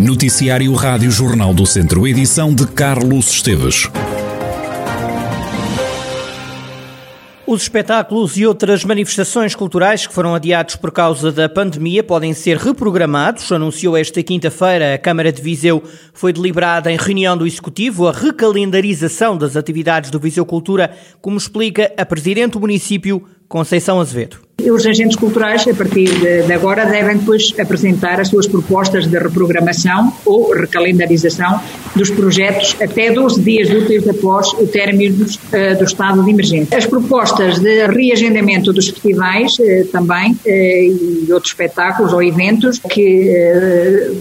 Noticiário Rádio Jornal do Centro, edição de Carlos Esteves. Os espetáculos e outras manifestações culturais que foram adiados por causa da pandemia podem ser reprogramados, anunciou esta quinta-feira a Câmara de Viseu. Foi deliberada em reunião do Executivo a recalendarização das atividades do Viseu Cultura, como explica a Presidente do município, Conceição Azevedo. Os agentes culturais, a partir de agora, devem depois apresentar as suas propostas de reprogramação ou recalendarização dos projetos até 12 dias úteis após o término uh, do estado de emergência. As propostas de reagendamento dos festivais uh, também uh, e outros espetáculos ou eventos que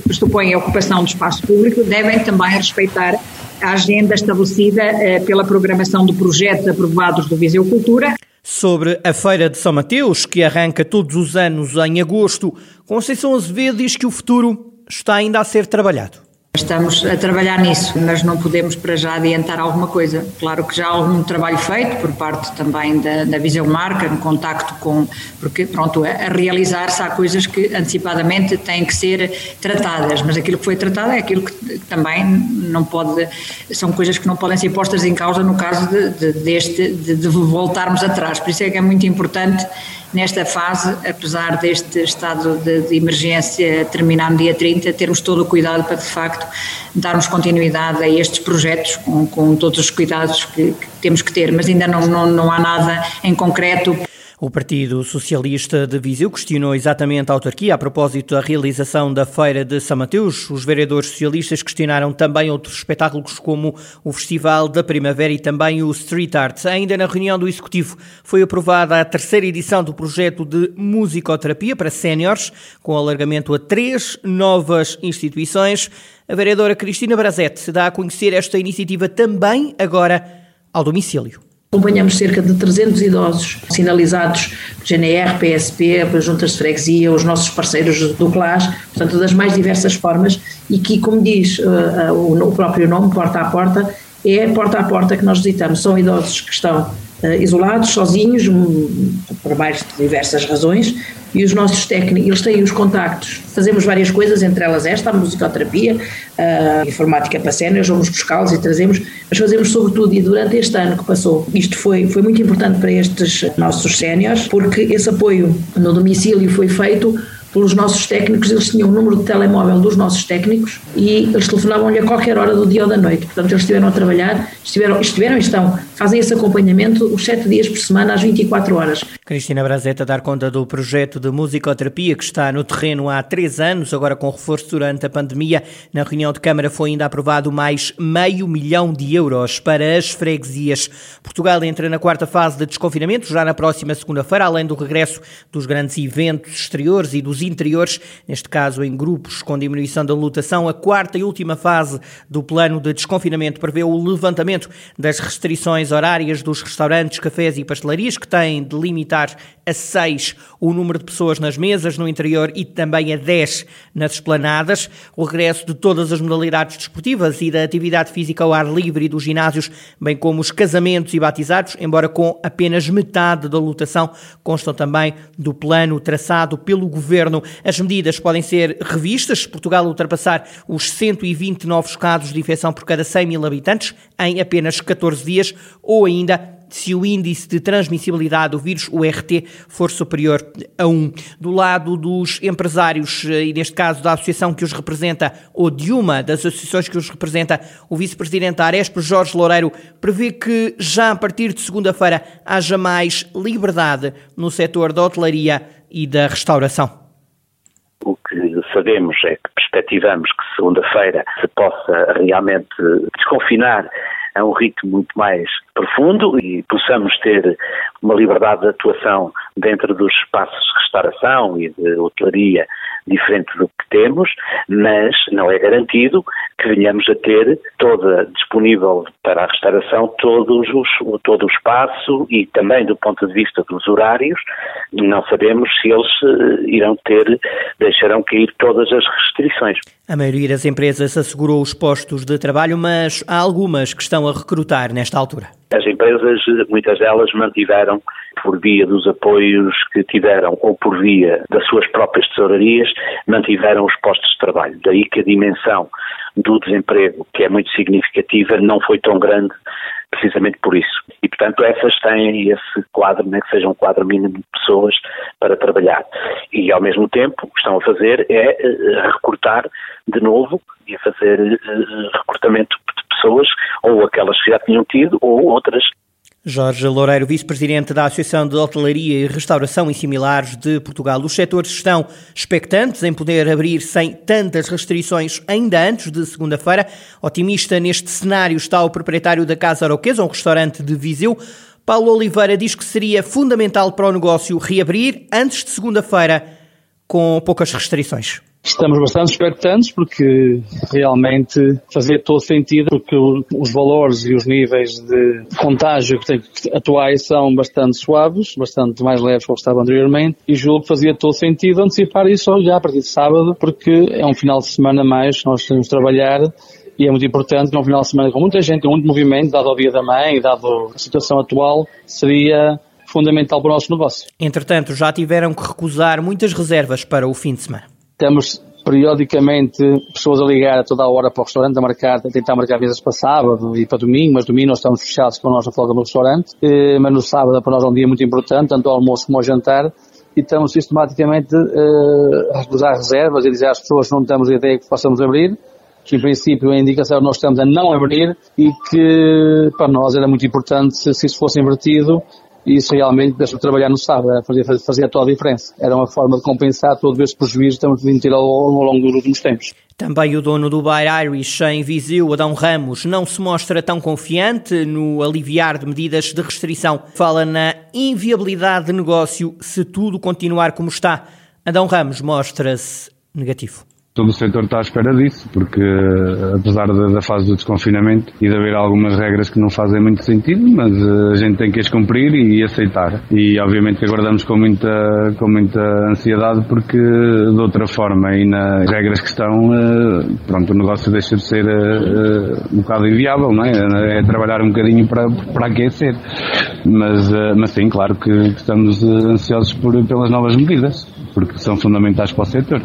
pressupõem a ocupação do espaço público devem também respeitar a agenda estabelecida pela programação de projetos aprovados do Viseu Cultura Sobre a Feira de São Mateus, que arranca todos os anos em agosto, Conceição Azevedo diz que o futuro está ainda a ser trabalhado. Estamos a trabalhar nisso, mas não podemos para já adiantar alguma coisa. Claro que já há algum trabalho feito por parte também da, da Visão Marca, no contacto com, porque pronto, a, realizar-se há coisas que antecipadamente têm que ser tratadas, mas aquilo que foi tratado é aquilo que também não pode, são coisas que não podem ser postas em causa no caso de, de deste, de, de voltarmos atrás. Por isso é que é muito importante nesta fase, apesar deste estado de, de, emergência terminar no dia 30, termos todo o cuidado para, de facto, darmos continuidade a estes projetos com, com todos os cuidados que, que, temos que ter, mas ainda não, não, não há nada em concreto. O Partido Socialista de Viseu questionou exatamente a autarquia a propósito da realização da Feira de São Mateus. Os vereadores socialistas questionaram também outros espetáculos como o Festival da Primavera e também o Street Art. Ainda na reunião do Executivo foi aprovada a terceira edição do projeto de musicoterapia para séniores, com alargamento a três novas instituições. A vereadora Cristina Brazete dá a conhecer esta iniciativa também agora ao domicílio. Acompanhamos cerca de 300 idosos sinalizados GNR, PSP, juntas de freguesia, os nossos parceiros do CLAS, portanto, das mais diversas formas, e que, como diz uh, uh, o próprio nome, porta a porta, é porta a porta que nós visitamos. São idosos que estão uh, isolados, sozinhos, um, por mais diversas razões, e os nossos técnicos, eles têm os contactos. Fazemos várias coisas, entre elas esta, a musicoterapia, a informática para séniores, vamos buscá-los e trazemos, mas fazemos sobretudo, e durante este ano que passou, isto foi, foi muito importante para estes nossos séniores, porque esse apoio no domicílio foi feito pelos nossos técnicos, eles tinham o número de telemóvel dos nossos técnicos e eles telefonavam-lhe a qualquer hora do dia ou da noite. Portanto, eles estiveram a trabalhar, estiveram, estiveram e estão, fazem esse acompanhamento os sete dias por semana, às 24 horas. Cristina Brazeta dar conta do projeto de musicoterapia que está no terreno há três anos, agora com reforço durante a pandemia. Na reunião de Câmara foi ainda aprovado mais meio milhão de euros para as freguesias. Portugal entra na quarta fase de desconfinamento, já na próxima segunda-feira, além do regresso dos grandes eventos exteriores e dos interiores, neste caso em grupos com diminuição da lotação. A quarta e última fase do plano de desconfinamento prevê o levantamento das restrições horárias dos restaurantes, cafés e pastelarias, que têm de limitar a 6 o número de pessoas nas mesas no interior e também a 10 nas esplanadas. O regresso de todas as modalidades desportivas e da atividade física ao ar livre e dos ginásios, bem como os casamentos e batizados, embora com apenas metade da lotação, constam também do plano traçado pelo governo. As medidas podem ser revistas Portugal ultrapassar os 120 novos casos de infecção por cada 100 mil habitantes em apenas 14 dias ou ainda se o índice de transmissibilidade do vírus, o RT, for superior a 1. Do lado dos empresários, eh, e neste caso da associação que os representa, ou de uma das associações que os representa, o vice-presidente da Aresp, Jorge Loureiro, prevê que já a partir de segunda-feira haja mais liberdade no setor da hotelaria e da restauração. O que sabemos é que perspectivamos que segunda-feira se possa realmente desconfinar a um ritmo muito mais profundo e possamos ter uma liberdade de atuação dentro dos espaços de restauração e de hotelaria diferente do que temos, mas não é garantido que venhamos a ter toda disponível para a restauração todos os, todo o espaço e também do ponto de vista dos horários, não sabemos se eles uh, irão ter, deixarão cair todas as restrições. A maioria das empresas assegurou os postos de trabalho, mas há algumas que estão a recrutar nesta altura. As empresas, muitas delas, mantiveram por via dos apoios que tiveram ou por via das suas próprias tesourarias, mantiveram os postos de trabalho. Daí que a dimensão do desemprego, que é muito significativa, não foi tão grande precisamente por isso. E, portanto, essas têm esse quadro, né, que seja um quadro mínimo de pessoas para trabalhar. E, ao mesmo tempo, o que estão a fazer é uh, recrutar de novo e fazer uh, recrutamento de pessoas, ou aquelas que já tinham tido, ou outras Jorge Loureiro, vice-presidente da Associação de Hotelaria e Restauração e Similares de Portugal. Os setores estão expectantes em poder abrir sem tantas restrições ainda antes de segunda-feira. Otimista neste cenário está o proprietário da Casa Aroquesa, um restaurante de Viseu. Paulo Oliveira diz que seria fundamental para o negócio reabrir antes de segunda-feira com poucas restrições. Estamos bastante expectantes porque realmente fazia todo sentido porque os valores e os níveis de contágio atuais são bastante suaves, bastante mais leves do que estavam anteriormente e julgo que fazia todo sentido antecipar isso já a partir de sábado porque é um final de semana mais nós temos de trabalhar e é muito importante que um final de semana com muita gente, com muito movimento, dado ao dia da mãe, dado a situação atual, seria fundamental para o nosso negócio. Entretanto, já tiveram que recusar muitas reservas para o fim de semana. Temos periodicamente pessoas a ligar a toda a hora para o restaurante, a marcar, a tentar marcar vezes para sábado e para domingo, mas domingo nós estamos fechados com a nossa folga no restaurante, eh, mas no sábado para nós é um dia muito importante, tanto ao almoço como ao jantar, e estamos sistematicamente uh, a recusar reservas e dizer às pessoas que não temos a ideia que possamos abrir, que em princípio a indicação nós estamos a não abrir e que para nós era muito importante se isso fosse invertido e isso realmente deixou trabalhar no sábado, fazia, fazia toda a diferença. Era uma forma de compensar todo esse prejuízo que estamos vindo ter ao, ao longo dos últimos tempos. Também o dono do Bar Irish em Viseu, Adão Ramos, não se mostra tão confiante no aliviar de medidas de restrição. Fala na inviabilidade de negócio se tudo continuar como está. Adão Ramos mostra-se negativo todo o setor está à espera disso, porque apesar da, fase do desconfinamento e de haver algumas regras que não fazem muito sentido, mas eh, a gente tem que as cumprir e aceitar. E obviamente que aguardamos com muita, com muita ansiedade porque de outra forma e nas regras que estão, eh, pronto, o negócio deixa de ser eh, um bocado inviável, não é? É trabalhar um bocadinho para, para aquecer. Mas, mas sim, claro que estamos ansiosos por, pelas novas medidas, porque são fundamentais para o setor.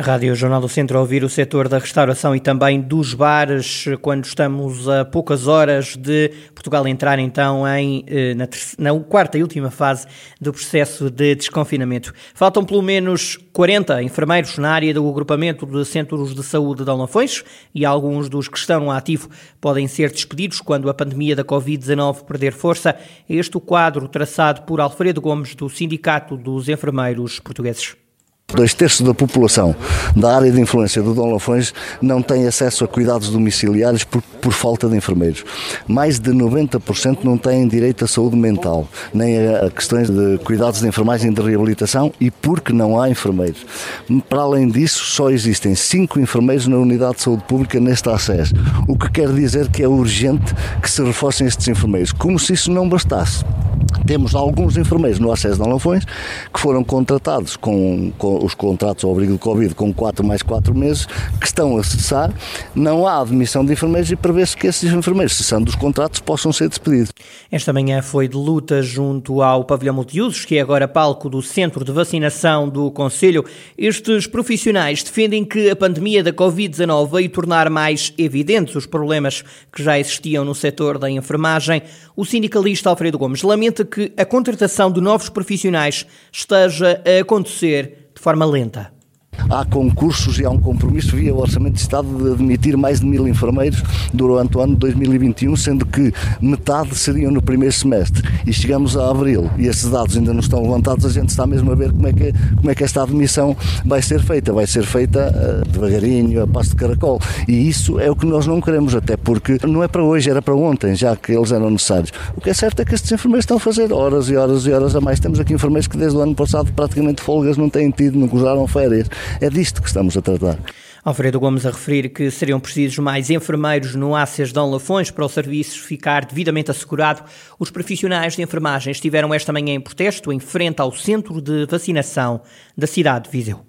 Rádio Jornal do Centro a ouvir o setor da restauração e também dos bares, quando estamos a poucas horas de Portugal entrar então em, eh, na, na quarta e última fase do processo de desconfinamento. Faltam pelo menos 40 enfermeiros na área do agrupamento de centros de saúde de Alnafões e alguns dos que estão ativo podem ser despedidos quando a pandemia da Covid-19 perder força. Este o quadro traçado por Alfredo Gomes do Sindicato dos Enfermeiros Portugueses. Dois terços da população da área de influência do Dom Lafões não tem acesso a cuidados domiciliários por, por falta de enfermeiros. Mais de 90% não têm direito à saúde mental, nem a, questões de cuidados de enfermagem de reabilitação e porque não há enfermeiros. Para além disso, só existem cinco enfermeiros na unidade de saúde pública nesta acesso, o que quer dizer que é urgente que se reforcem estes enfermeiros, como se isso não bastasse. Temos alguns enfermeiros no acesso de Alafões que foram contratados com, com os contratos ao abrigo do Covid com 4 mais 4 meses, que estão a cessar. Não há admissão de enfermeiros e prevê-se que esses enfermeiros, cessando os contratos, possam ser despedidos. Esta manhã foi de luta junto ao pavilhão multiusos, que é agora palco do Centro de Vacinação do Conselho. Estes profissionais defendem que a pandemia da Covid-19 veio tornar mais evidentes os problemas que já existiam no setor da enfermagem. O sindicalista Alfredo Gomes lamenta que a contratação de novos profissionais esteja a acontecer de forma lenta há concursos e há um compromisso via o Orçamento de Estado de admitir mais de mil enfermeiros durante o ano de 2021, sendo que metade seriam no primeiro semestre. E chegamos a abril e esses dados ainda não estão levantados, a gente está mesmo a ver como é que, como é que esta admissão vai ser feita. Vai ser feita uh, devagarinho, a passo de caracol. E isso é o que nós não queremos, até porque não é para hoje, era para ontem, já que eles eram necessários. O que é certo é que estes enfermeiros estão a fazer horas e horas e horas a mais. Temos aqui enfermeiros que desde o ano passado praticamente folgas não têm tido, não gozaram férias. É disto que estamos a tratar. Alfredo Gomes a referir que seriam precisos mais enfermeiros no ACES Dom Lafões para o serviço ficar devidamente assegurado. Os profissionais de enfermagem estiveram esta manhã em protesto em frente ao centro de vacinação da cidade de Viseu.